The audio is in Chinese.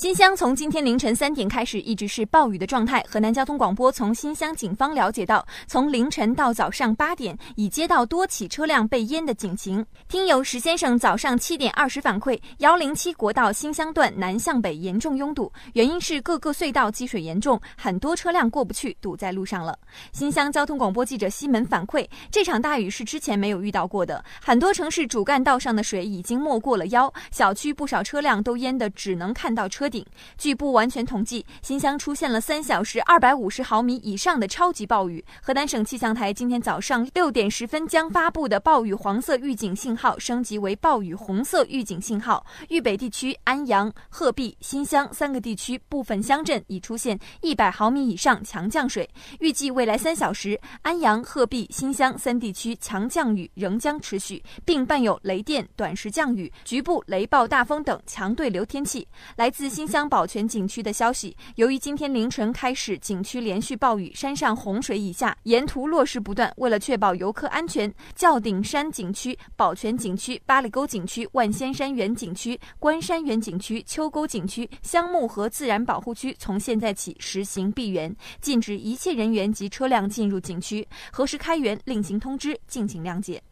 新乡从今天凌晨三点开始一直是暴雨的状态。河南交通广播从新乡警方了解到，从凌晨到早上八点，已接到多起车辆被淹的警情。听友石先生早上七点二十反馈，幺零七国道新乡段南向北严重拥堵，原因是各个隧道积水严重，很多车辆过不去，堵在路上了。新乡交通广播记者西门反馈，这场大雨是之前没有遇到过的，很多城市主干道上的水已经没过了腰，小区不少车辆都淹得只能看到车。顶。据不完全统计，新乡出现了三小时二百五十毫米以上的超级暴雨。河南省气象台今天早上六点十分将发布的暴雨黄色预警信号升级为暴雨红色预警信号。豫北地区安阳、鹤壁、新乡三个地区部分乡镇已出现一百毫米以上强降水。预计未来三小时，安阳、鹤壁、新乡三地区强降雨仍将持续，并伴有雷电、短时降雨、局部雷暴大风等强对流天气。来自新新乡宝泉景区的消息，由于今天凌晨开始景区连续暴雨，山上洪水已下，沿途落石不断。为了确保游客安全，轿顶山景区、宝泉景区、八里沟景区、万仙山园景区、关山园景区、秋沟景区、香木河自然保护区从现在起实行闭园，禁止一切人员及车辆进入景区。何时开园，另行通知，敬请谅解。